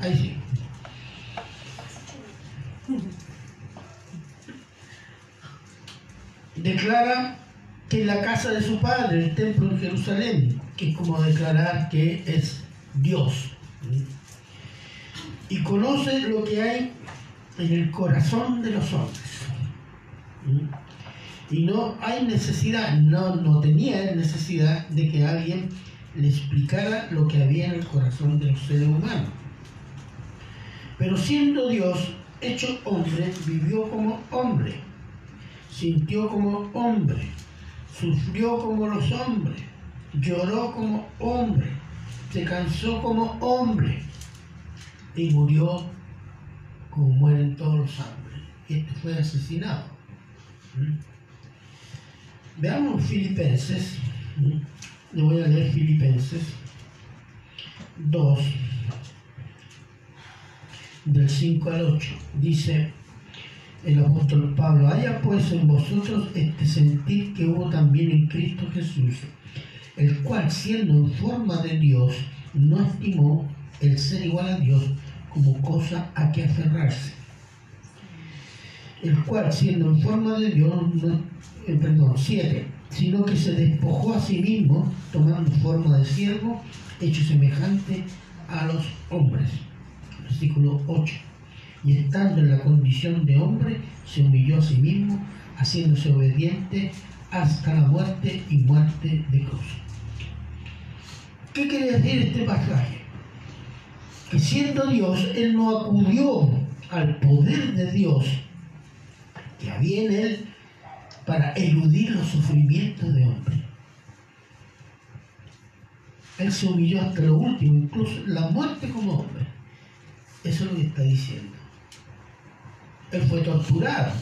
Ahí. Declara que la casa de su padre, el templo en Jerusalén, que es como declarar que es Dios. Y conoce lo que hay en el corazón de los hombres. Y no hay necesidad, no, no tenía necesidad de que alguien le explicara lo que había en el corazón del ser humano. Pero siendo Dios hecho hombre, vivió como hombre, sintió como hombre, sufrió como los hombres, lloró como hombre, se cansó como hombre y murió como mueren todos los hombres. Y este fue asesinado. ¿Mm? Veamos Filipenses. ¿Mm? Le voy a leer Filipenses 2, del 5 al 8. Dice el apóstol Pablo, haya pues en vosotros este sentir que hubo también en Cristo Jesús, el cual siendo en forma de Dios, no estimó el ser igual a Dios como cosa a que aferrarse. El cual siendo en forma de Dios, eh, perdón, 7, sino que se despojó a sí mismo, tomando forma de siervo, hecho semejante a los hombres. Versículo 8. Y estando en la condición de hombre, se humilló a sí mismo, haciéndose obediente hasta la muerte y muerte de cruz. ¿Qué quiere decir este pasaje? Que siendo Dios, Él no acudió al poder de Dios que había en Él para eludir los sufrimientos de hombre. Él se humilló hasta lo último, incluso la muerte como hombre. Eso es lo que está diciendo. Él fue torturado,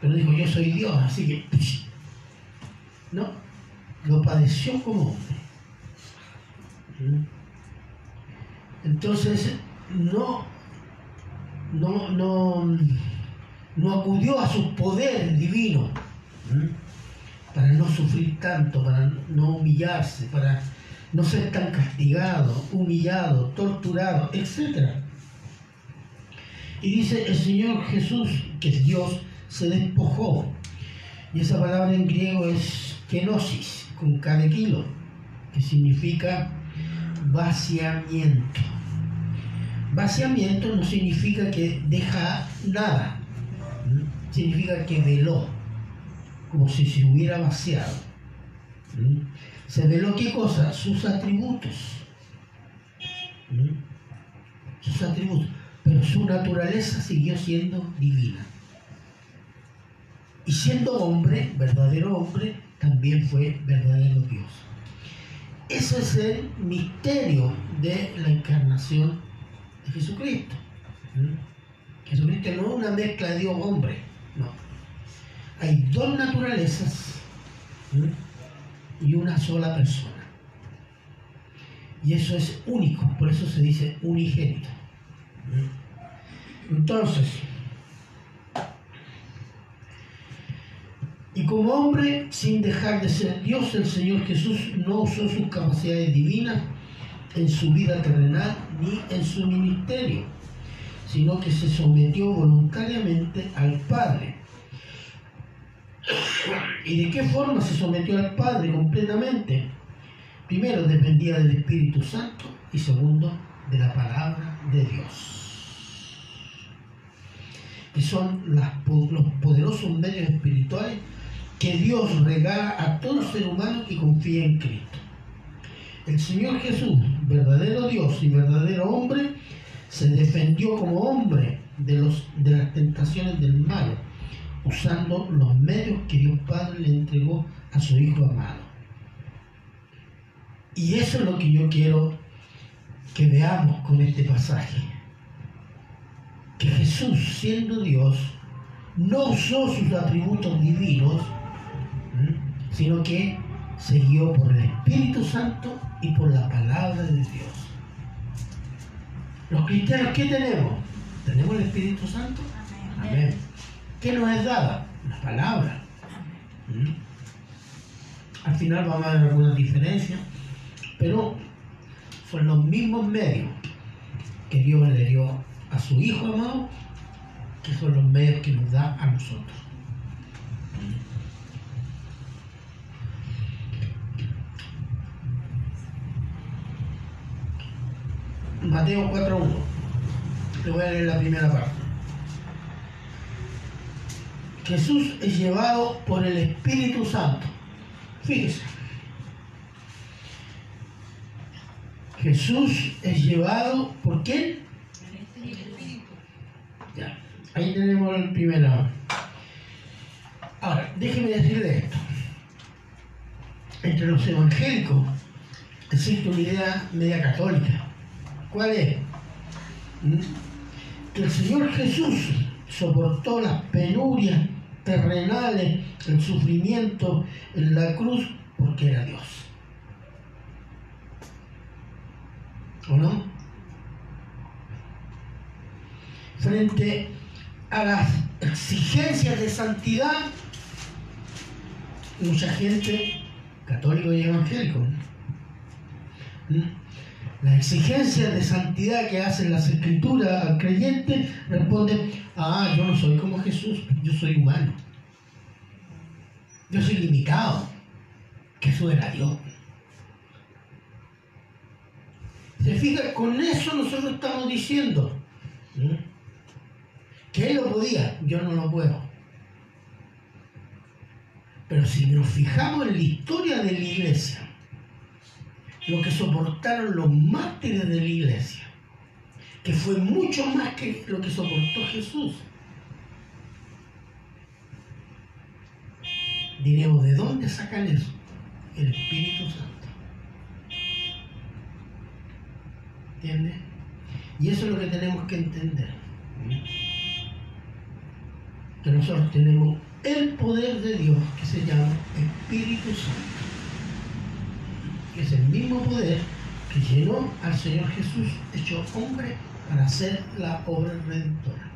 pero dijo, yo soy Dios, así que... No, lo padeció como hombre. Entonces, no, no, no, no acudió a su poder divino para no sufrir tanto, para no humillarse, para no ser tan castigado, humillado, torturado, etc. Y dice el Señor Jesús, que es Dios, se despojó. Y esa palabra en griego es kenosis, con kilo, que significa vaciamiento. Vaciamiento no significa que deja nada, significa que veló, como si se hubiera vaciado. ¿Se veló qué cosa? Sus atributos. Sus atributos. Pero su naturaleza siguió siendo divina. Y siendo hombre, verdadero hombre, también fue verdadero Dios. Ese es el misterio de la encarnación de Jesucristo. Jesucristo no es una mezcla de Dios-hombre, no. Hay dos naturalezas y una sola persona. Y eso es único, por eso se dice unigénito. Entonces, y como hombre, sin dejar de ser Dios, el Señor Jesús no usó sus capacidades divinas en su vida terrenal ni en su ministerio, sino que se sometió voluntariamente al Padre. ¿Y de qué forma se sometió al Padre completamente? Primero, dependía del Espíritu Santo y segundo, de la palabra de Dios, que son los poderosos medios espirituales que Dios regala a todo ser humano que confía en Cristo. El Señor Jesús, verdadero Dios y verdadero hombre, se defendió como hombre de, los, de las tentaciones del mal, usando los medios que Dios Padre le entregó a su Hijo amado. Y eso es lo que yo quiero que veamos con este pasaje. Que Jesús, siendo Dios, no usó sus atributos divinos, sino que se guió por el Espíritu Santo y por la palabra de Dios. Los cristianos, ¿qué tenemos? ¿Tenemos el Espíritu Santo? Amén. ¿Qué nos es dada? La palabra. Al final vamos a ver algunas diferencias, pero son los mismos medios. que Dios le dio a su Hijo amado, que son los medios que nos da a nosotros. Mateo 4.1. Le voy a leer la primera parte. Jesús es llevado por el Espíritu Santo. Fíjese. Jesús es llevado por quién? Ya. Ahí tenemos el primero. Ahora, déjeme decirle esto. Entre los evangélicos existe una idea media católica. ¿Cuál es? Que el Señor Jesús soportó las penurias terrenales, el sufrimiento en la cruz, porque era Dios. ¿O no? Frente a las exigencias de santidad, mucha gente, católico y evangélico, ¿Mm? las exigencias de santidad que hacen las escrituras al creyente responden, ah, yo no soy como Jesús, yo soy humano. Yo soy limitado. Jesús era Dios. Se fija, con eso nosotros estamos diciendo que él lo podía, yo no lo puedo. Pero si nos fijamos en la historia de la iglesia, lo que soportaron los mártires de la iglesia, que fue mucho más que lo que soportó Jesús. Diremos, ¿de dónde sacan eso? El Espíritu Santo. Y eso es lo que tenemos que entender. Que nosotros tenemos el poder de Dios que se llama Espíritu Santo que es el mismo poder que llenó al Señor Jesús hecho hombre para hacer la obra redentora.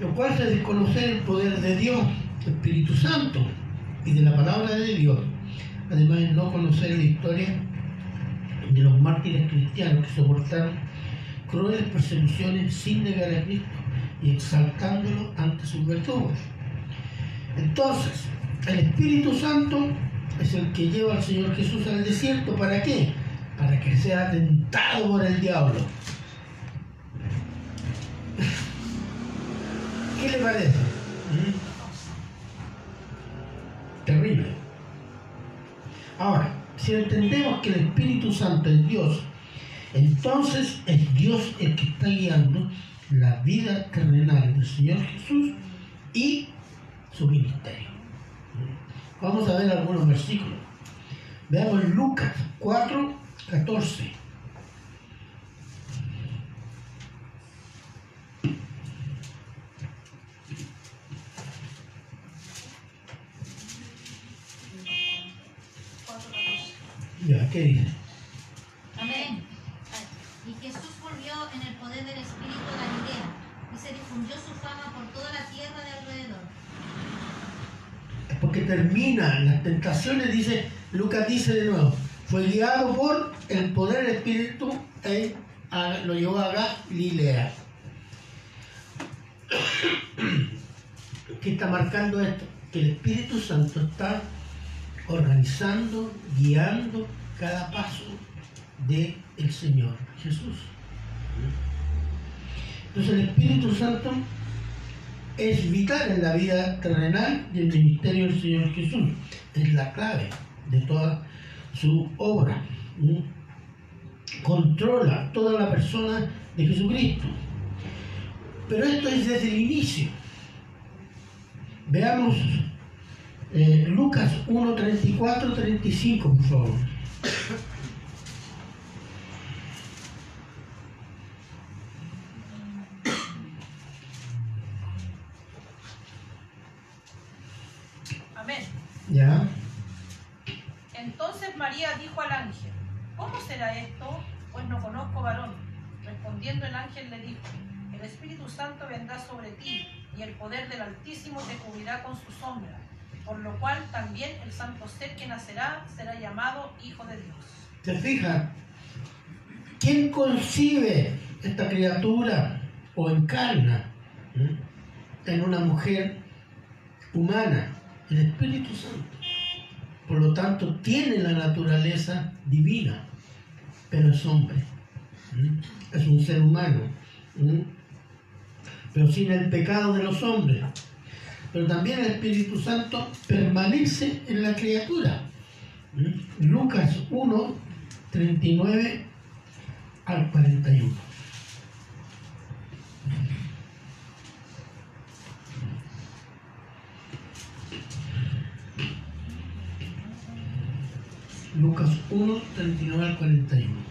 Lo cual es desconocer el poder de Dios, Espíritu Santo, y de la palabra de Dios. Además de no conocer la historia de los mártires cristianos que soportaron crueles persecuciones sin negar a Cristo y exaltándolo ante sus verdugos. Entonces, el Espíritu Santo es el que lleva al Señor Jesús al desierto. ¿Para qué? Para que sea tentado por el diablo. ¿Qué le parece? Ahora, si entendemos que el Espíritu Santo es Dios, entonces es Dios el que está guiando la vida terrenal del Señor Jesús y su ministerio. Vamos a ver algunos versículos. Veamos Lucas 4, 14. Ya, ¿qué dice? Amén. Y Jesús volvió en el poder del Espíritu de Galilea y se difundió su fama por toda la tierra de alrededor. porque termina las tentaciones, dice, Lucas dice de nuevo, fue guiado por el poder del Espíritu e a- lo llevó a Galilea. ¿Qué está marcando esto? Que el Espíritu Santo está organizando, guiando cada paso del el Señor Jesús. Entonces el Espíritu Santo es vital en la vida terrenal y el ministerio del Señor Jesús. Es la clave de toda su obra. Controla toda la persona de Jesucristo. Pero esto es desde el inicio. Veamos eh, Lucas 1, 34, 35, por favor. Amén. ¿Ya? Entonces María dijo al ángel, ¿cómo será esto? Pues no conozco varón. Respondiendo el ángel le dijo, el Espíritu Santo vendrá sobre ti y el poder del Altísimo te cubrirá con su sombra, por lo cual también el santo ser que nacerá será llamado Hijo de Dios. ¿Se fija? ¿Quién concibe esta criatura o encarna en una mujer humana? El Espíritu Santo. Por lo tanto, tiene la naturaleza divina, pero es hombre. Es un ser humano. Pero sin el pecado de los hombres. Pero también el Espíritu Santo permanece en la criatura. Lucas 1, 39 al 41. Lucas 1, 39 al 41.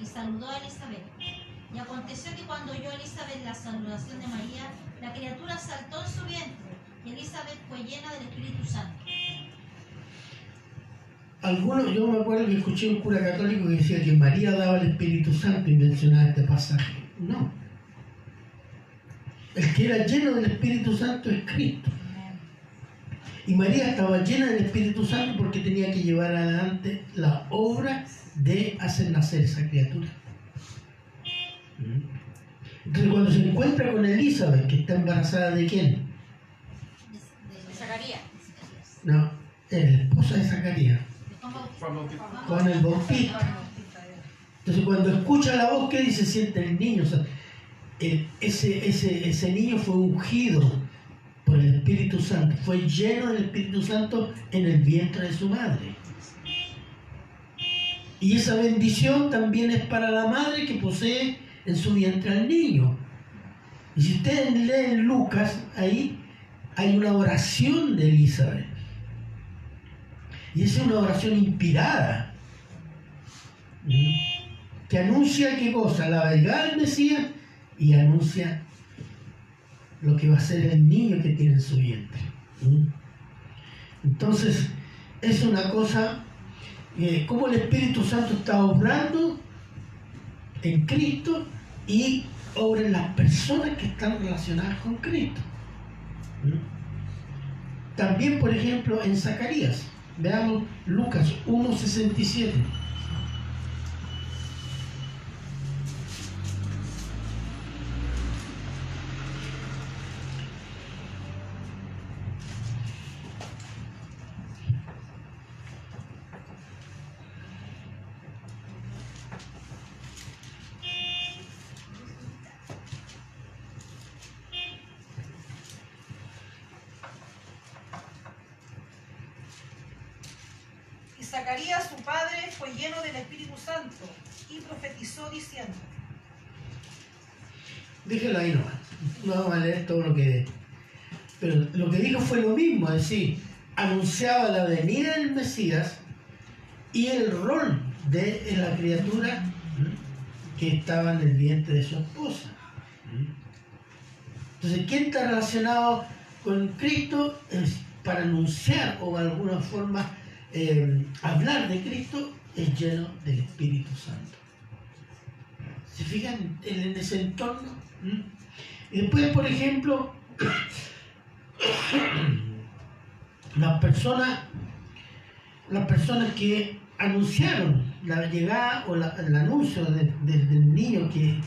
Y saludó a Elizabeth. Y aconteció que cuando oyó Elizabeth la saludación de María, la criatura saltó en su vientre, y Elizabeth fue llena del Espíritu Santo. Algunos, yo me acuerdo que escuché un cura católico que decía que María daba el Espíritu Santo y mencionaba este pasaje. No. El que era lleno del Espíritu Santo es Cristo. Y María estaba llena del Espíritu Santo porque tenía que llevar adelante la obra de hacer nacer esa criatura. Entonces cuando se encuentra con Elizabeth, que está embarazada de quién? De Zacarías. No, es la esposa de Zacarías, con el bautista. Entonces cuando escucha la voz, ¿qué dice? Siente el niño. O sea, el- ese, ese, ese niño fue ungido por el Espíritu Santo, fue lleno del Espíritu Santo en el vientre de su madre. Y esa bendición también es para la madre que posee en su vientre al niño. Y si ustedes leen Lucas, ahí hay una oración de Elizabeth. Y es una oración inspirada. ¿Mm? Que anuncia qué cosa? La verdad del Mesías y anuncia lo que va a ser el niño que tiene en su vientre. Entonces, es una cosa, eh, como el Espíritu Santo está obrando en Cristo y obra en las personas que están relacionadas con Cristo. También, por ejemplo, en Zacarías, veamos Lucas 1.67. Y Zacarías, su padre, fue lleno del Espíritu Santo y profetizó diciendo, Déjelo ahí nomás. No vamos a leer todo lo que. Pero lo que dijo decir, anunciaba la venida del Mesías y el rol de la criatura que estaba en el vientre de su esposa. Entonces, ¿quién está relacionado con Cristo? Para anunciar o de alguna forma eh, hablar de Cristo, es lleno del Espíritu Santo. ¿Se fijan en, ese entorno? Y después, por ejemplo, las personas, que anunciaron la llegada o el anuncio de- de- del niño que,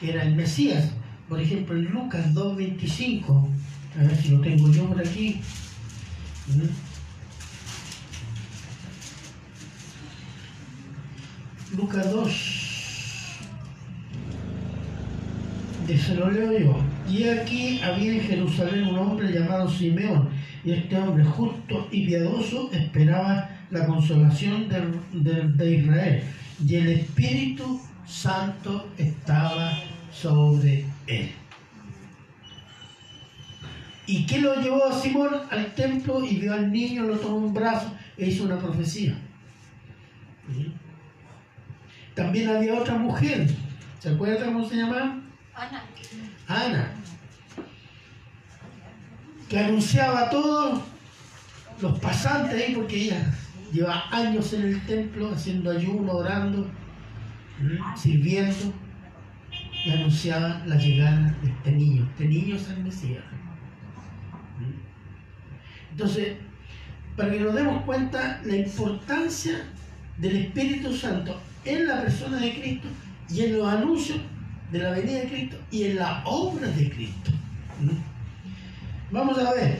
que era el Mesías, por ejemplo, en Lucas 2.25, a ver si lo tengo yo por aquí. Lucas 2. De se lo leo yo. Y aquí había en Jerusalén un hombre llamado Simeón, y este hombre justo y piadoso esperaba la consolación del- de Israel, y el Espíritu Santo estaba sobre él. ¿Y qué lo llevó a Simón al templo y vio al niño, lo tomó en un brazo e hizo una profecía? También había otra mujer, ¿se acuerdan cómo se llamaba? Ana. Ana, que anunciaba a todos los pasantes ahí, porque ella lleva años en el templo haciendo ayuno, orando, sirviendo, y anunciaba la llegada de este niño. Este niño es el Mesías. Entonces, para que nos demos cuenta la importancia del Espíritu Santo en la persona de Cristo y en los anuncios de la venida de Cristo y en las obras de Cristo. Vamos a ver.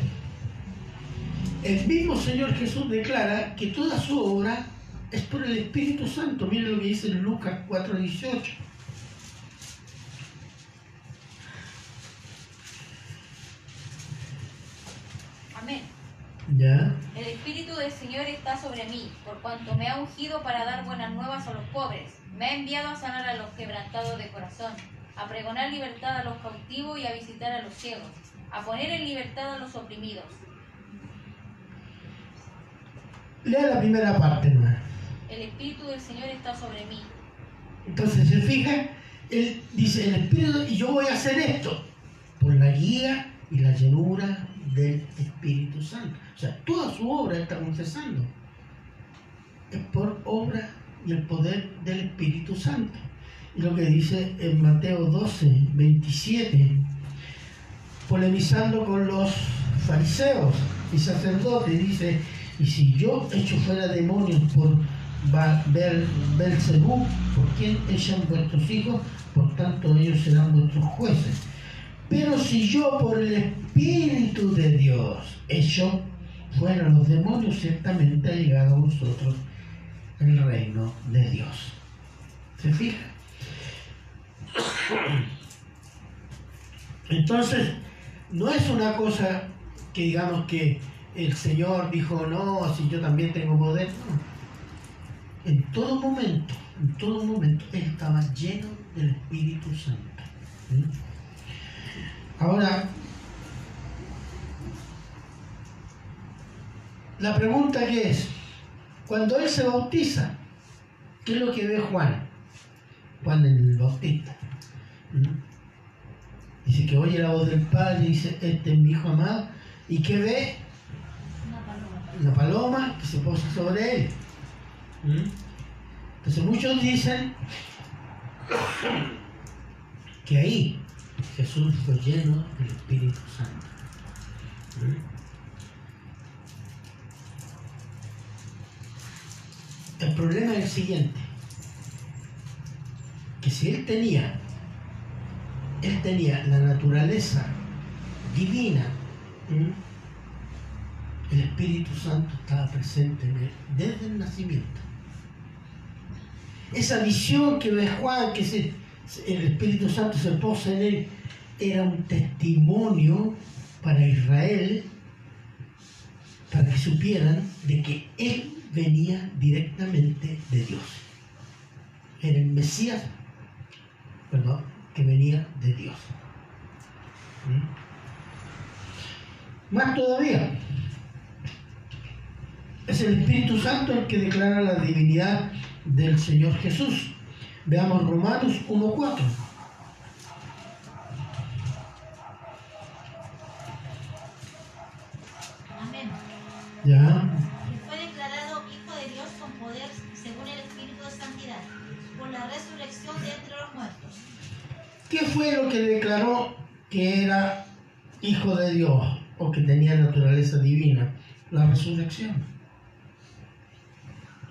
El mismo Señor Jesús declara que toda su obra es por el Espíritu Santo. Miren lo que dice en Lucas 4:18. Amén. ¿Ya? El Espíritu del Señor está sobre mí, por cuanto me ha ungido para dar buenas nuevas a los pobres. Me ha enviado a sanar a los quebrantados de corazón, a pregonar libertad a los cautivos y a visitar a los ciegos, a poner en libertad a los oprimidos. Lea la primera parte, hermano. El Espíritu del Señor está sobre mí. Entonces, se fija, él dice, el Espíritu, y yo voy a hacer esto, por la guía y la llenura del Espíritu Santo. O sea, toda su obra está confesando. Es por obra y el poder del Espíritu Santo. Y lo que dice en Mateo 12, 27, polemizando con los fariseos y sacerdotes, dice, y si yo echo fuera demonios por Bel, Belcebú, por quien echan vuestros hijos, por tanto ellos serán vuestros jueces. Pero si yo por el Espíritu de Dios echo fuera los demonios, ciertamente ha llegado a vosotros el reino de Dios. ¿Se fija? Entonces, no es una cosa que digamos que el Señor dijo, no, si yo también tengo poder. No. En todo momento, en todo momento, Él estaba lleno del Espíritu Santo. ¿Mm? Ahora, la pregunta que es, cuando Él se bautiza, ¿qué es lo que ve Juan? Juan el Bautista. ¿Mm? Dice que oye la voz del Padre y dice, este es mi Hijo amado. ¿Y qué ve? Una paloma. una paloma que se posa sobre él. ¿Mm? Entonces muchos dicen que ahí Jesús fue lleno del Espíritu Santo. ¿Mm? El problema es el siguiente, que si él tenía, él tenía la naturaleza divina, el Espíritu Santo estaba presente en él desde el nacimiento. Esa visión que ve Juan, que el Espíritu Santo se posa en él, era un testimonio para Israel, para que supieran de que él venía directamente de Dios. Era el Mesías, perdón, que venía de Dios. ¿Mm? Más todavía, es el Espíritu Santo el que declara la divinidad del Señor Jesús. Veamos Romanos 1.4. Amén. Ya. Y fue declarado Hijo de Dios con poder según el Espíritu de Santidad, por la resurrección de entre los muertos. ¿Qué fue lo que declaró que era hijo de Dios o que tenía naturaleza divina? La resurrección.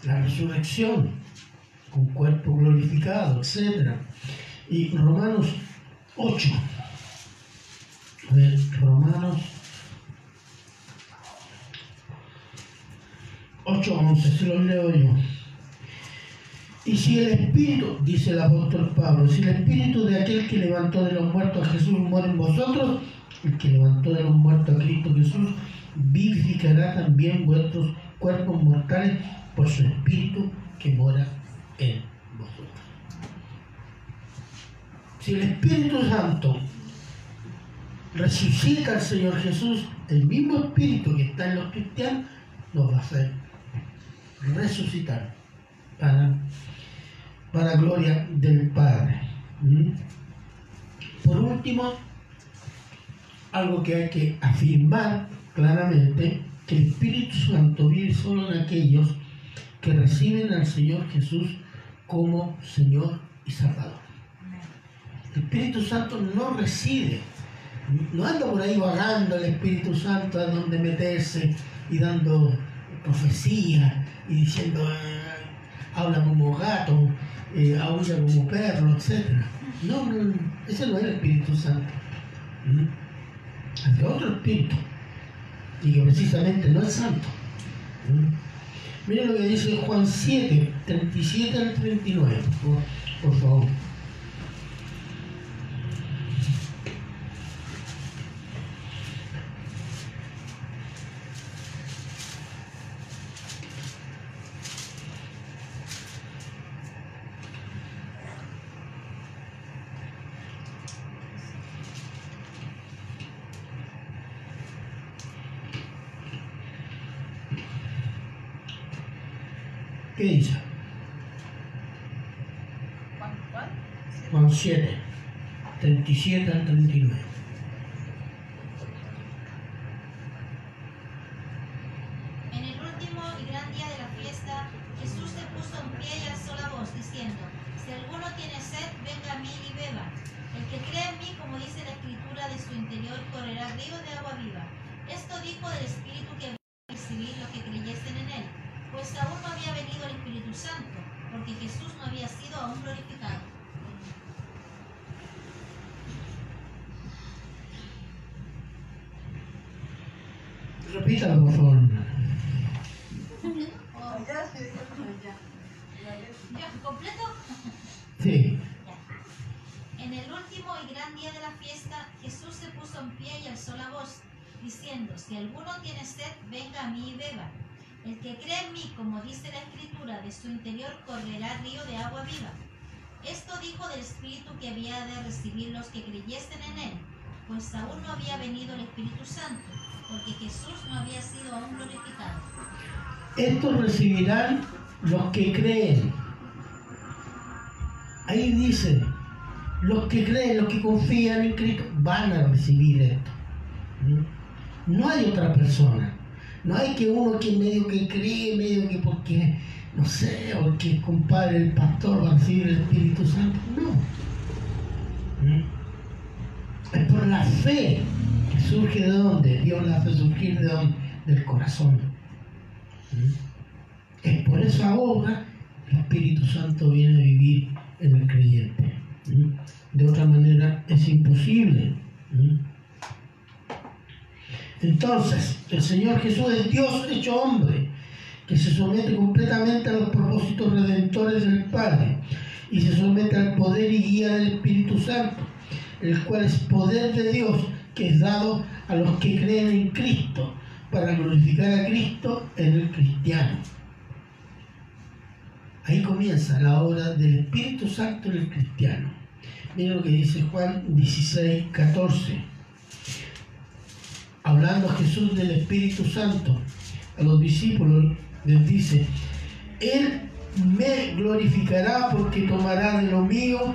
La resurrección con cuerpo glorificado, etc. Y Romanos 8. A ver, Romanos 8.11, se los leo yo. Y si el espíritu, dice el apóstol Pablo, si el espíritu de aquel que levantó de los muertos a Jesús muere en vosotros, el que levantó de los muertos a Cristo Jesús vivificará también vuestros cuerpos mortales por su espíritu que mora en vosotros. Si el Espíritu Santo resucita al Señor Jesús, el mismo espíritu que está en los cristianos nos va a hacer resucitar para, para gloria del Padre. Por último, algo que hay que afirmar claramente, que el Espíritu Santo vive solo en aquellos que reciben al Señor Jesús como Señor y Salvador. El Espíritu Santo no reside No anda por ahí vagando el Espíritu Santo a donde meterse y dando profecía y diciendo, ah, habla como gato, eh, como perro, etc. No, no, ese no es el Espíritu Santo. Es otro espíritu. Y que precisamente no es santo. Miren lo que dice Juan 7, 37 al 39, por, por favor. 37, 37 al 39. En el último y gran día de la fiesta, Jesús se puso en pie y alzó la voz, diciendo, si alguno tiene sed, venga a mí y beba. El que cree en mí, como dice la escritura, de su interior correrá río de agua viva. Esto dijo el Espíritu que había recibir los que creyesen en él, pues aún no había venido el Espíritu Santo, porque Jesús no había sido aún glorificado. ¿Completo? Sí. Ya. En el último y gran día de la fiesta, Jesús se puso en pie y alzó la voz, diciendo, si alguno tiene sed, venga a mí y beba. El que cree en mí, como dice la Escritura, de su interior correrá río de agua viva. Esto dijo del Espíritu que había de recibir los que creyesen en él, pues aún no había venido el Espíritu Santo, porque Jesús no había sido aún glorificado. Estos recibirán los que creen. Ahí dice, los que creen, los que confían en Cristo, van a recibir esto. ¿Mm? No hay otra persona. No hay que uno que medio que cree, medio que porque, no sé, porque es compadre el pastor va a recibir el Espíritu Santo. No. ¿Mm? Es por la fe que surge de dónde? Dios la hace surgir de dónde? Del corazón. ¿Mm? Es por esa obra el Espíritu Santo viene a vivir en el creyente. ¿Mm? De otra manera es imposible. ¿Mm? Entonces, el Señor Jesús es Dios hecho hombre, que se somete completamente a los propósitos redentores del Padre y se somete al poder y guía del Espíritu Santo, el cual es poder de Dios que es dado a los que creen en Cristo para glorificar a Cristo en el cristiano. Ahí comienza la obra del Espíritu Santo en el cristiano. Miren lo que dice Juan 16, 14. Hablando Jesús del Espíritu Santo a los discípulos, les dice, Él me glorificará porque tomará de lo mío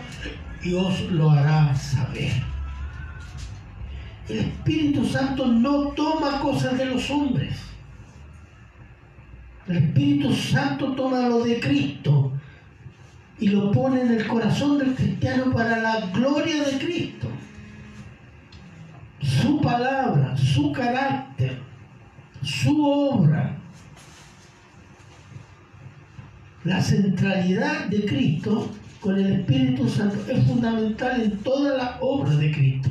y os lo hará saber. El Espíritu Santo no toma cosas de los hombres. El Espíritu Santo toma lo de Cristo y lo pone en el corazón del cristiano para la gloria de Cristo. Su palabra, su carácter, su obra. La centralidad de Cristo con el Espíritu Santo es fundamental en toda la obra de Cristo.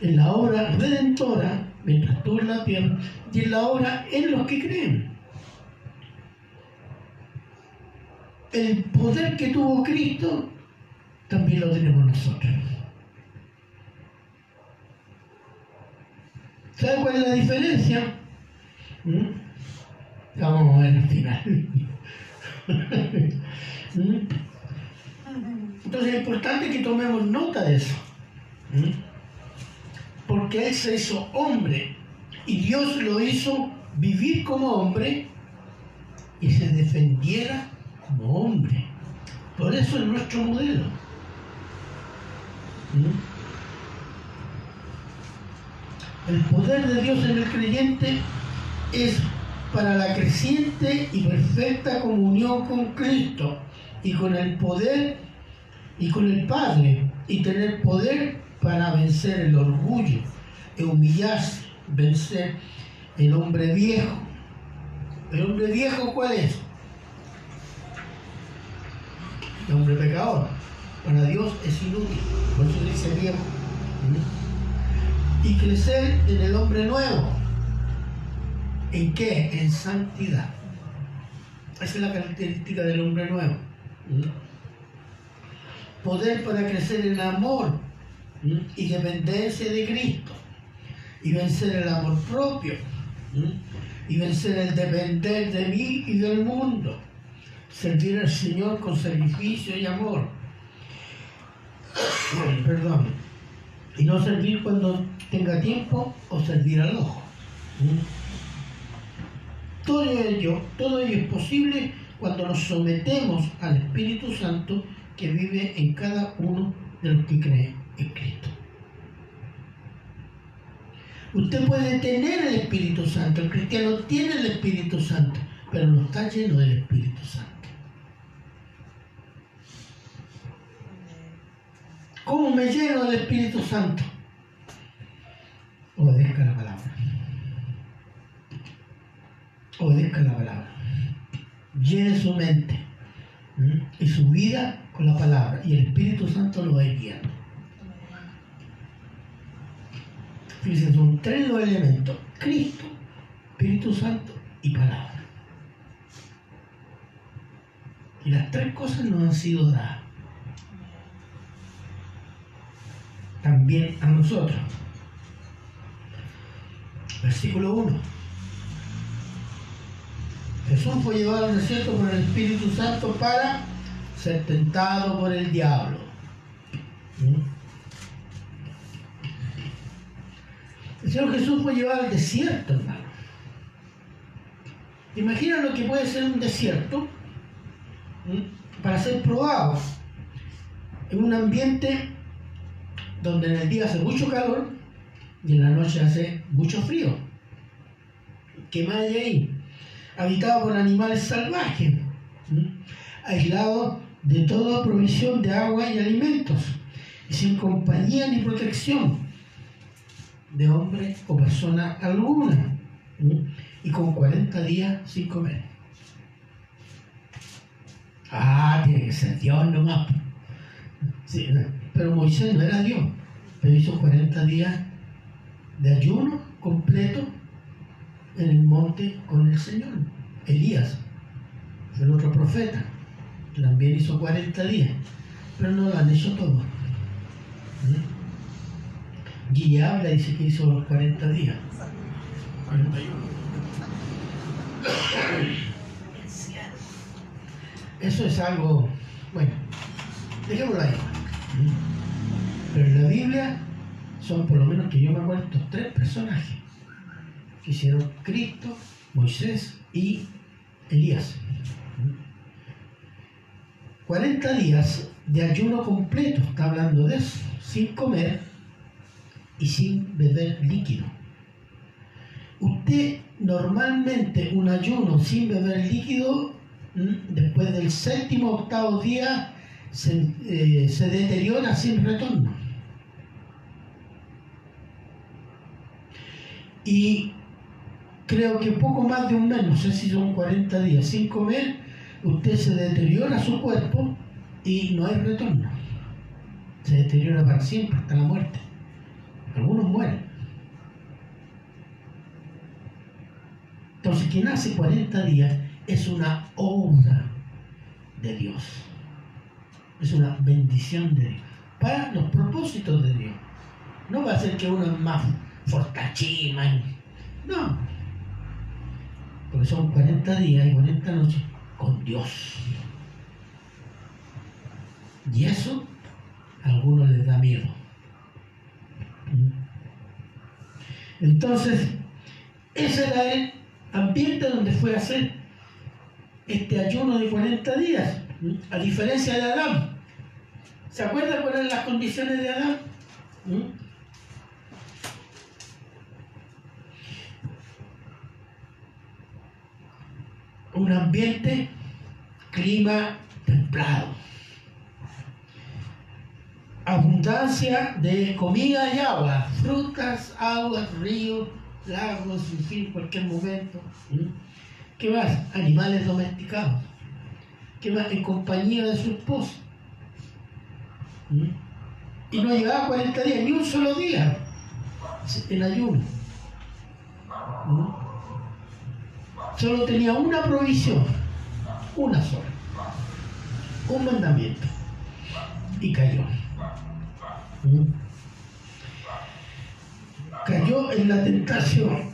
En la obra redentora, mientras tú en la tierra, y en la obra en los que creen. El poder que tuvo Cristo también lo tenemos nosotros. ¿Sabe cuál es la diferencia? ¿Mm? Vamos a ver al final. ¿Mm? Entonces es importante que tomemos nota de eso. ¿Mm? Porque Él se hizo hombre y Dios lo hizo vivir como hombre y se defendiera como hombre. Por eso es nuestro modelo. ¿Mm? El poder de Dios en el creyente es para la creciente y perfecta comunión con Cristo y con el poder y con el Padre y tener poder para vencer el orgullo e humillarse, vencer el hombre viejo. ¿El hombre viejo cuál es? El hombre pecador. Para Dios es inútil, por eso dice viejo. Y crecer en el hombre nuevo. ¿En qué? En santidad. Esa es la característica del hombre nuevo. Poder para crecer en amor y dependencia de Cristo. Y vencer el amor propio. Y vencer el depender de mí y del mundo. Servir al Señor con sacrificio y amor. Perdón. Y no servir cuando tenga tiempo o servir al ojo. Todo ello, todo ello es posible cuando nos sometemos al Espíritu Santo que vive en cada uno de los que creen Usted puede tener el Espíritu Santo, el cristiano tiene el Espíritu Santo, pero no está lleno del Espíritu Santo. ¿Cómo me lleno del Espíritu Santo? Obedezca la palabra obedezca la palabra. Llene su mente y su vida con la palabra y el Espíritu Santo lo va guiando. Fíjense, son tres los elementos. Cristo, Espíritu Santo y palabra. Y las tres cosas nos han sido dadas. También a nosotros. Versículo 1. Jesús fue llevado al desierto por el Espíritu Santo para ser tentado por el diablo. ¿Mm? El Señor Jesús fue llevado al desierto, hermano. Imagina lo que puede ser un desierto para ser probado en un ambiente donde en el día hace mucho calor y en la noche hace mucho frío. ¿Qué más ahí? habitado por animales salvajes, aislado de toda provisión de agua y alimentos, sin compañía ni protección de hombre o persona alguna, y con 40 días sin comer. Ah, tiene que ser Dios nomás. Sí, pero Moisés no era Dios, pero hizo 40 días de ayuno completo en el monte con el Señor. Elías, el otro profeta, también hizo 40 días, pero no lo han hecho todo. Y habla, dice que hizo los 40 días. 41. Eso es algo, bueno, dejémoslo ahí. Pero en la Biblia son por lo menos que yo me acuerdo estos tres personajes hicieron Cristo, Moisés y Elías. 40 días de ayuno completo, está hablando de eso, sin comer y sin beber líquido. Usted normalmente un ayuno sin beber líquido, después del séptimo octavo día, se, eh, se deteriora sin retorno. Y creo que poco más de un mes, no sé si son 40 días sin comer, usted se deteriora su cuerpo y no hay retorno. Se deteriora para siempre, hasta la muerte. Algunos mueren. Entonces, quien hace 40 días es una obra de Dios. Es una bendición de Dios. Para los propósitos de Dios. No va a ser que uno es más fortachín, no, porque son 40 días y 40 noches con Dios. Y eso a algunos les da miedo. Entonces, ese era el ambiente donde fue a hacer este ayuno de 40 días, a diferencia de Adán. ¿Se acuerdan cuáles eran las condiciones de Adán? un ambiente, clima templado. Abundancia de comida y agua, frutas, aguas, ríos, lagos, en cualquier momento. ¿Qué más? Animales domesticados. ¿Qué más? En compañía de su esposa. ¿Mm? Y no llegaba a 40 días, ni un solo día en ayuno. Solo tenía una provisión, una sola, un mandamiento. Y cayó. Cayó en la tentación.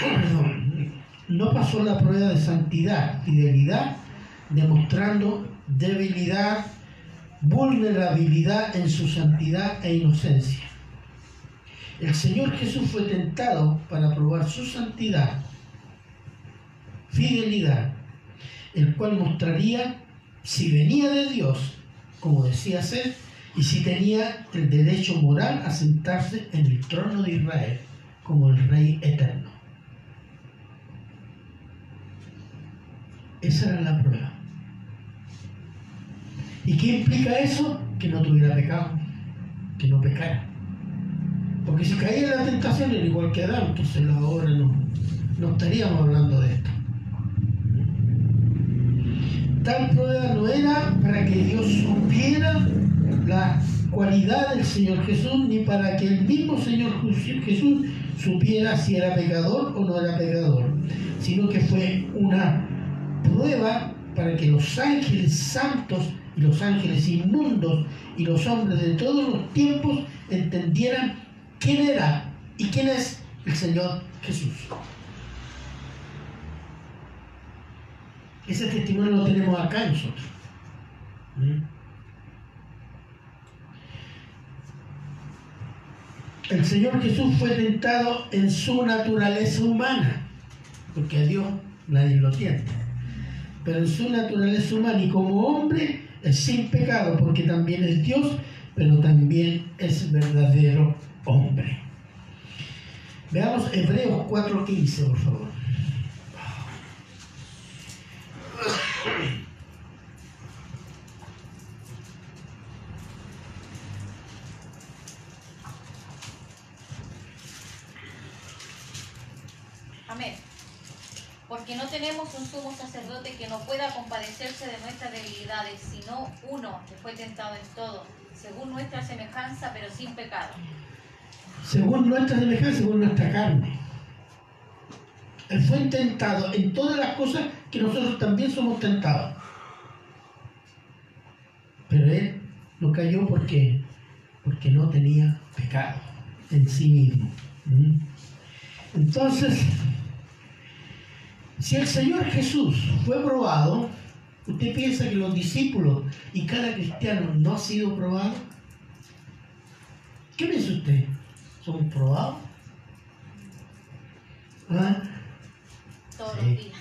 Perdón. No pasó la prueba de santidad, fidelidad, demostrando debilidad, vulnerabilidad en su santidad e inocencia. El Señor Jesús fue tentado para probar su santidad, fidelidad, el cual mostraría si venía de Dios, como decía ser, y si tenía el derecho moral a sentarse en el trono de Israel como el Rey eterno. Esa era la prueba. ¿Y qué implica eso? Que no tuviera pecado, que no pecara. Porque si caía en la tentación era igual que Adán, entonces ahora no, no estaríamos hablando de esto. Tal prueba no era para que Dios supiera cualidad del Señor Jesús, ni para que el mismo Señor Jesús supiera si era pecador o no era pecador, sino que fue una prueba para que los ángeles santos y los ángeles inmundos y los hombres de todos los tiempos entendieran quién era y quién es el Señor Jesús. Ese testimonio lo tenemos acá nosotros. ¿Mm? El Señor Jesús fue tentado en su naturaleza humana, porque a Dios nadie lo tienta, pero en su naturaleza humana y como hombre es sin pecado, porque también es Dios, pero también es verdadero hombre. Veamos Hebreos 4:15, por favor. Porque no tenemos un sumo sacerdote que no pueda compadecerse de nuestras debilidades, sino uno que fue tentado en todo, según nuestra semejanza, pero sin pecado. Según nuestra semejanza, según nuestra carne. Él fue tentado en todas las cosas que nosotros también somos tentados. Pero él no cayó porque, porque no tenía pecado en sí mismo. ¿Mm? Entonces, si el Señor Jesús fue probado, ¿usted piensa que los discípulos y cada cristiano no ha sido probado? ¿Qué piensa usted? ¿Somos probados? ¿Ah? Todos Sí. los días.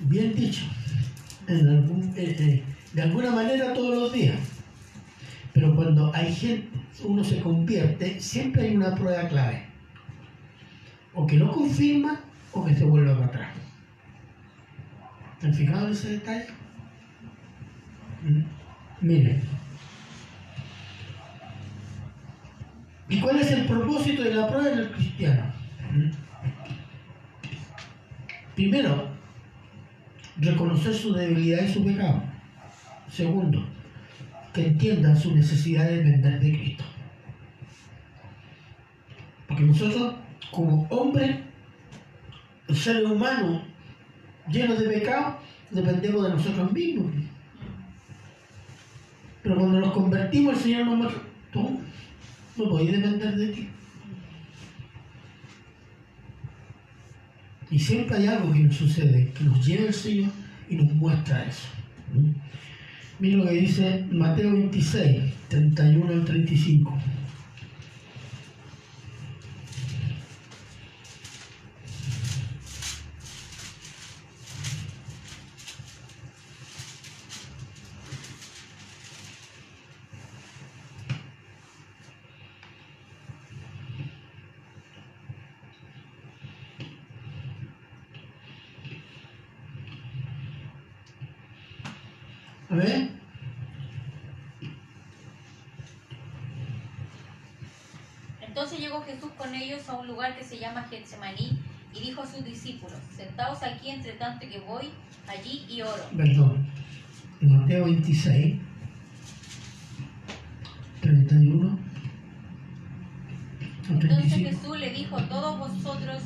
Bien dicho. En algún- eh, eh, de alguna manera todos los días. Pero cuando hay gente, uno se convierte, siempre hay una prueba clave. O que lo confirma o que se vuelve para atrás. ¿Han fijado en ese detalle? Mm. Miren. ¿Y cuál es el propósito de la prueba en el cristiano? Mm. Primero, reconocer su debilidad y su pecado. Segundo, que entienda su necesidad de depender de Cristo. Porque nosotros, como hombres, seres humanos llenos de pecado, dependemos de nosotros mismos. Pero cuando nos convertimos, el Señor nos muestra, tú no podés depender de ti. Y siempre hay algo que nos sucede, que nos lleva el Señor y nos muestra eso. Mira lo que dice Mateo 26, 31 al 35. A ver. Entonces llegó A un lugar que se llama Getsemaní y dijo a sus discípulos, sentaos aquí entre tanto que voy allí y oro. Perdón. Mateo 26, 31. al Entonces 35. Jesús le dijo, todos vosotros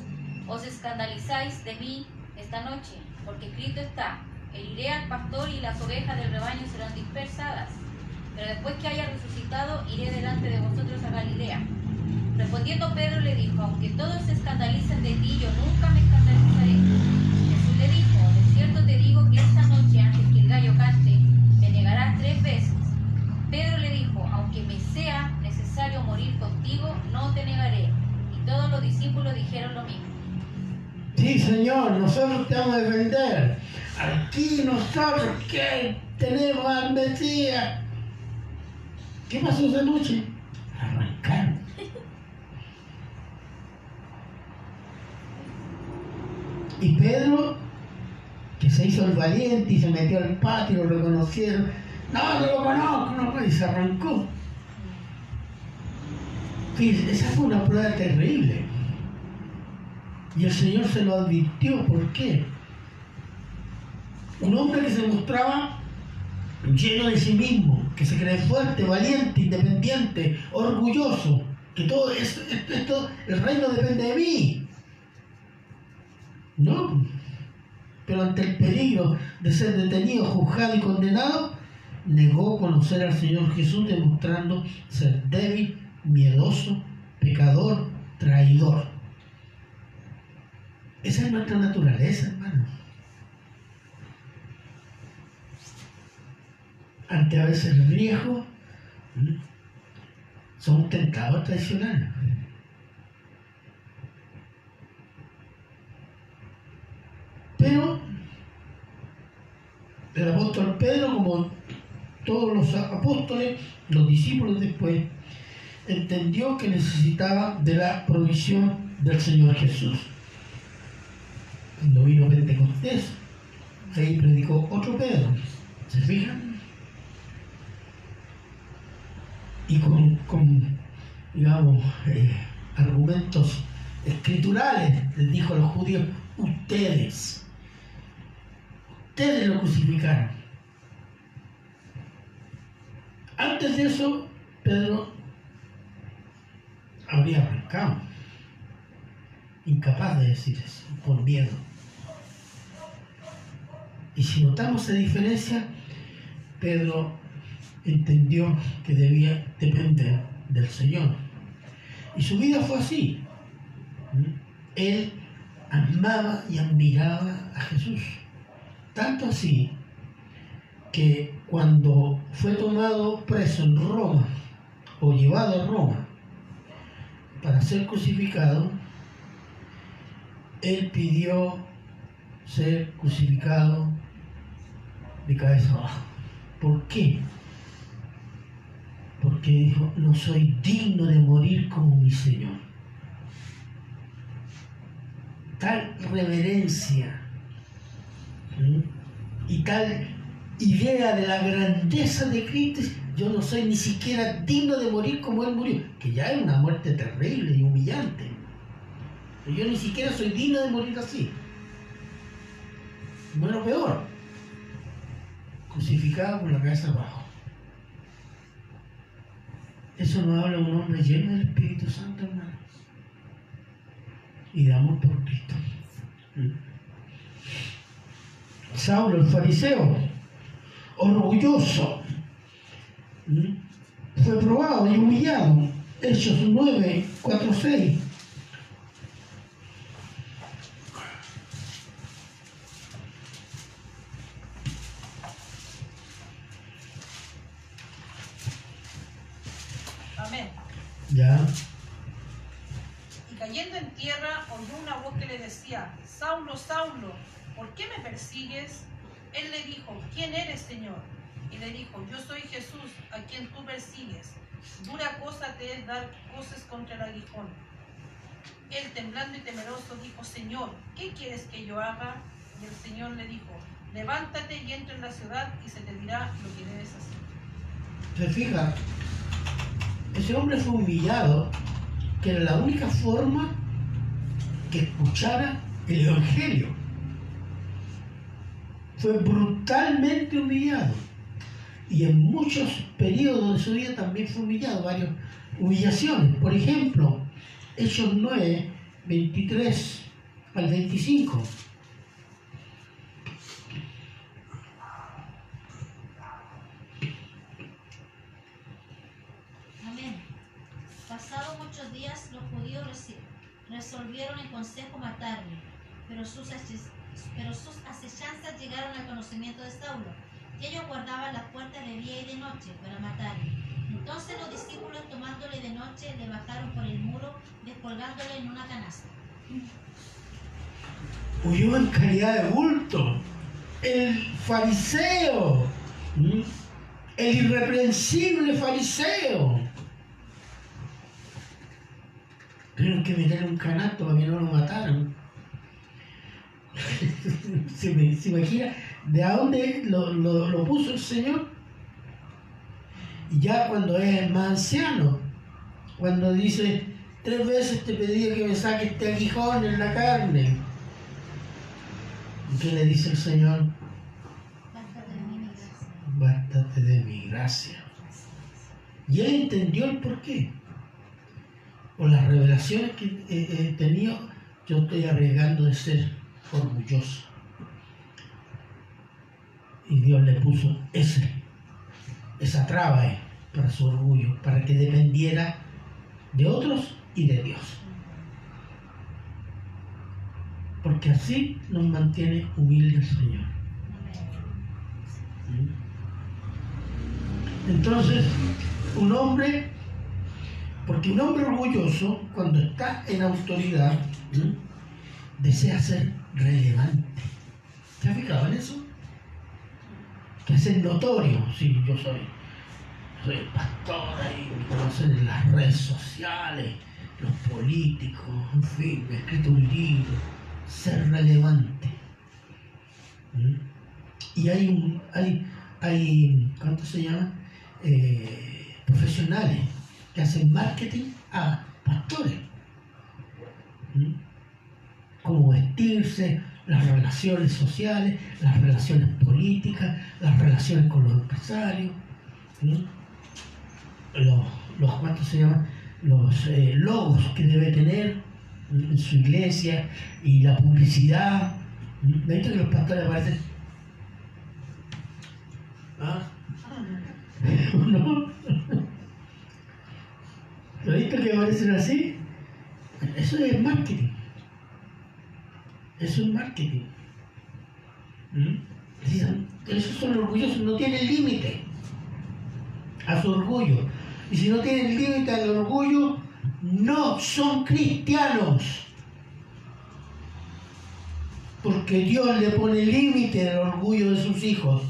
os escandalizáis de mí esta noche, porque escrito está, heriré al pastor y las ovejas del rebaño serán dispersadas. Pero después que haya resucitado, iré delante de vosotros a Galilea. Respondiendo Pedro le dijo, aunque todos se escandalicen de ti, yo nunca me escandalizaré. Jesús le dijo, de cierto te digo que esta noche, antes que el gallo cante, me negarás tres veces. Pedro le dijo, aunque me sea necesario morir contigo, no te negaré. Y todos los discípulos dijeron lo mismo. Sí, Señor, nosotros te vamos a defender. Aquí nosotros que tenemos al Mesías. ¿Qué pasó esa noche? Y Pedro, que se hizo el valiente y se metió al patio, lo reconocieron. No, no lo conozco, no, y se arrancó. Fíjense, esa fue una prueba terrible. Y el Señor se lo advirtió. ¿Por qué? Un hombre que se mostraba lleno de sí mismo, que se cree fuerte, valiente, independiente, orgulloso, que todo esto, esto, esto- el reino depende de mí. No. Pero ante el peligro de ser detenido, juzgado y condenado, negó conocer al Señor Jesús, demostrando ser débil, miedoso, pecador, traidor. Esa es nuestra naturaleza, hermano. Ante a veces el riesgo, somos tentados a traicionar. Pero el apóstol Pedro, como todos los apóstoles, los discípulos después, entendió que necesitaba de la provisión del Señor Jesús. Cuando vino Pentecostés, ahí predicó otro Pedro. ¿Se fijan? Y con, con, digamos, eh, argumentos escriturales, les dijo a los judíos, ustedes, ustedes lo crucificaron. Antes de eso, Pedro habría arrancado, incapaz de decir eso, por miedo. Y si notamos la diferencia, Pedro entendió que debía depender del Señor. Y su vida fue así. Él amaba y admiraba a Jesús. Tanto así que cuando fue tomado preso en Roma o llevado a Roma para ser crucificado, él pidió ser crucificado de cabeza abajo. ¿Por qué? Porque dijo, no soy digno de morir como mi Señor. Tal reverencia. Y tal idea de la grandeza de Cristo, yo no soy ni siquiera digno de morir como Él murió, que ya es una muerte terrible y humillante. Pero yo ni siquiera soy digno de morir así. Bueno, peor, crucificado con la cabeza abajo. Eso nos habla un hombre lleno del Espíritu Santo, hermano. Y de amor por Cristo. Saulo, el fariseo, orgulloso, fue probado y humillado. Hechos 9, 4, 6. Amén. Ya. Y cayendo en tierra, oyó una voz que le decía, Saulo, Saulo, ¿por qué me persigues? Él le dijo, ¿quién eres, Señor? Y le dijo, yo soy Jesús, a quien tú persigues. Dura cosa te es dar cosas contra el aguijón. Él, temblando y temeroso, dijo, Señor, ¿qué quieres que yo haga? Y el Señor le dijo, levántate y entra en la ciudad y se te dirá lo que debes hacer. Se fija, ese hombre fue humillado que era la única forma que escuchara el Evangelio. Fue brutalmente humillado. Y en muchos periodos de su vida también fue humillado, varias humillaciones. Por ejemplo, Hechos 9, 23 al 25. Amén. Pasados muchos días, los judíos resolvieron en consejo matarle, pero sus, pero acechanzas llegaron al conocimiento de Saulo, y ellos guardaban las puertas de día y de noche para matarle. Entonces los discípulos tomándole de noche le bajaron por el muro, descolgándole en una canasta. huyó en calidad de bulto. El fariseo, el irreprensible fariseo. Tuvieron que meterle un canasto para que no lo mataran. ¿Se, se imagina de a dónde lo, lo- lo puso el Señor? Y ya cuando es más anciano, cuando dice, tres veces te pedí que me saques este aguijón en la carne. ¿Y ¿Qué le dice el Señor? Bástate de mi gracia. Bástate de mi gracia. Y él entendió el porqué. Por las revelaciones que he, he tenido, yo estoy arriesgando de ser orgulloso. Y Dios le puso ese, esa traba ahí para su orgullo, para que dependiera de otros y de Dios. Porque así nos mantiene humilde el Señor. Entonces, un hombre, porque un hombre orgulloso, cuando está en autoridad, desea ser relevante. ¿Te has fijado en eso? Que ser notorio. Sí, yo soy, soy el pastor ahí, me conocen en las redes sociales, los políticos, en fin, he escrito un libro. Ser relevante. ¿m? Y hay un, hay, hay, ¿cuánto se llama? Eh, profesionales que hacen marketing a pastores. ¿Mm? Cómo vestirse, las relaciones sociales, las relaciones políticas, las relaciones con los empresarios, los, los ¿cuánto se llama? Los eh, logos que debe tener en su iglesia y la publicidad. ¿Mm? ¿De visto que los pastores aparecen? ¿Ah? ¿No? ¿Lo visto que aparecen así? Eso es marketing. Es marketing. ¿Mm? Esos son orgullosos, no tienen límite a su orgullo. Y si no tienen límite al orgullo, no son cristianos. Porque Dios le pone límite al orgullo de sus hijos.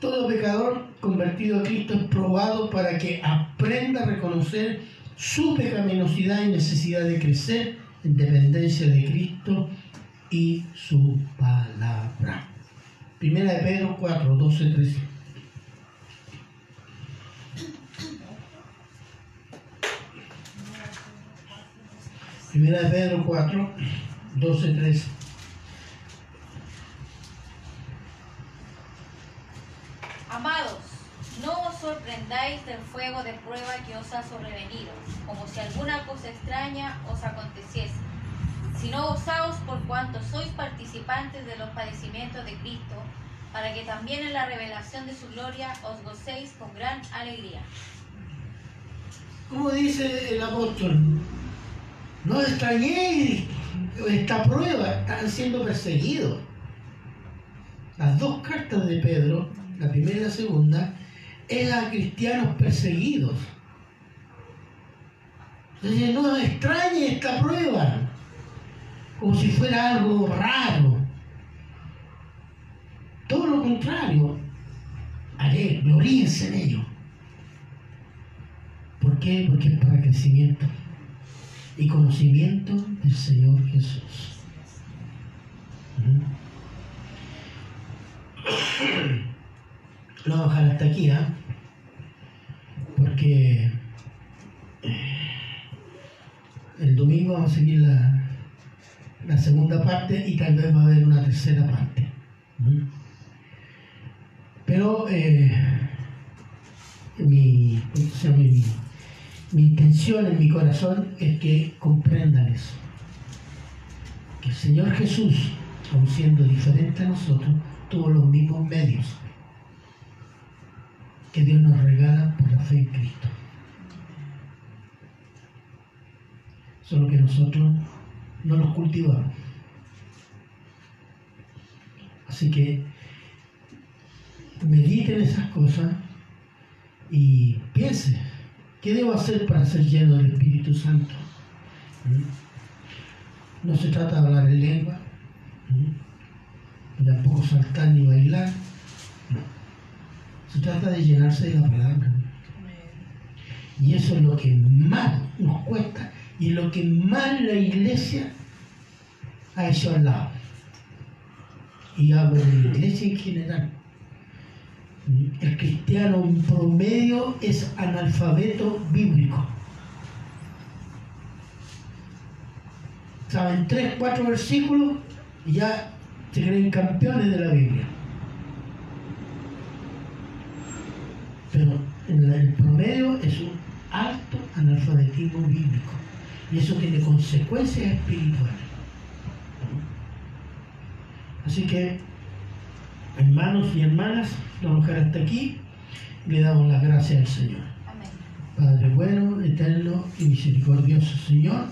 Todo pecador convertido a Cristo es probado para que aprenda a reconocer su pecaminosidad y necesidad de crecer en dependencia de Cristo y su palabra. Primera de Pedro 4, 12, 13. Primera de Pedro 4, 12, 13. Sorprendáis del fuego de prueba que os ha sobrevenido, como si alguna cosa extraña os aconteciese, sino gozaos por cuanto sois participantes de los padecimientos de Cristo, para que también en la revelación de su gloria os gocéis con gran alegría. ¿Cómo dice el apóstol? No extrañéis esta prueba, están siendo perseguidos. Las dos cartas de Pedro, la primera y la segunda, es a cristianos perseguidos. Entonces no extrañe esta prueba, como si fuera algo raro. Todo lo contrario, haré, gloríense en ello. ¿Por qué? Porque es para crecimiento y conocimiento del Señor Jesús. Lo vamos a dejar hasta aquí, ¿ah? Porque eh, el domingo vamos a seguir la, segunda parte y tal vez va a haber una tercera parte. Pero eh, mi, mi, mi intención en mi corazón es que comprendan eso. Que el Señor Jesús, aun siendo diferente a nosotros, tuvo los mismos medios que Dios nos regala por la fe en Cristo. Solo que nosotros no los cultivamos. Así que mediten esas cosas y piensen, ¿qué debo hacer para ser lleno del Espíritu Santo? ¿Mm? No se trata de hablar en lengua, ¿Mm? tampoco saltar ni bailar. Trata de llenarse de la palabra. Y eso es lo que más nos cuesta y lo que más la iglesia ha hecho al lado. Y hablo de la iglesia en general. El cristiano en promedio es analfabeto bíblico. Saben tres, cuatro versículos y ya se creen campeones de la Biblia. Pero en el promedio es un alto analfabetismo bíblico. Y eso tiene consecuencias espirituales. Así que, hermanos y hermanas, vamos a dejar hasta aquí y le damos las gracias al Señor. Amén. Padre bueno, eterno y misericordioso Señor,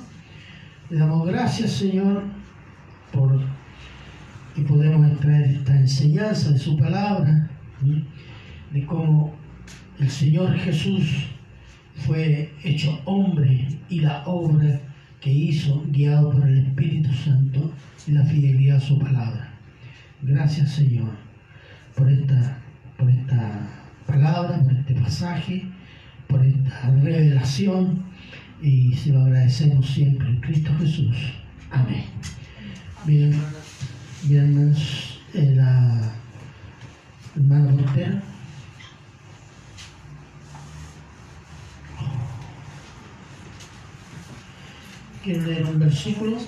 le damos gracias Señor por que podemos extraer esta enseñanza de su palabra, ¿sí? de cómo el Señor Jesús fue hecho hombre y la obra que hizo guiado por el Espíritu Santo y la fidelidad a su palabra. Gracias Señor por esta, por esta palabra, por este pasaje, por esta revelación y se lo agradecemos siempre en Cristo Jesús. Amén. Bien, bien hermanos, eh, la hermana. que de los versículos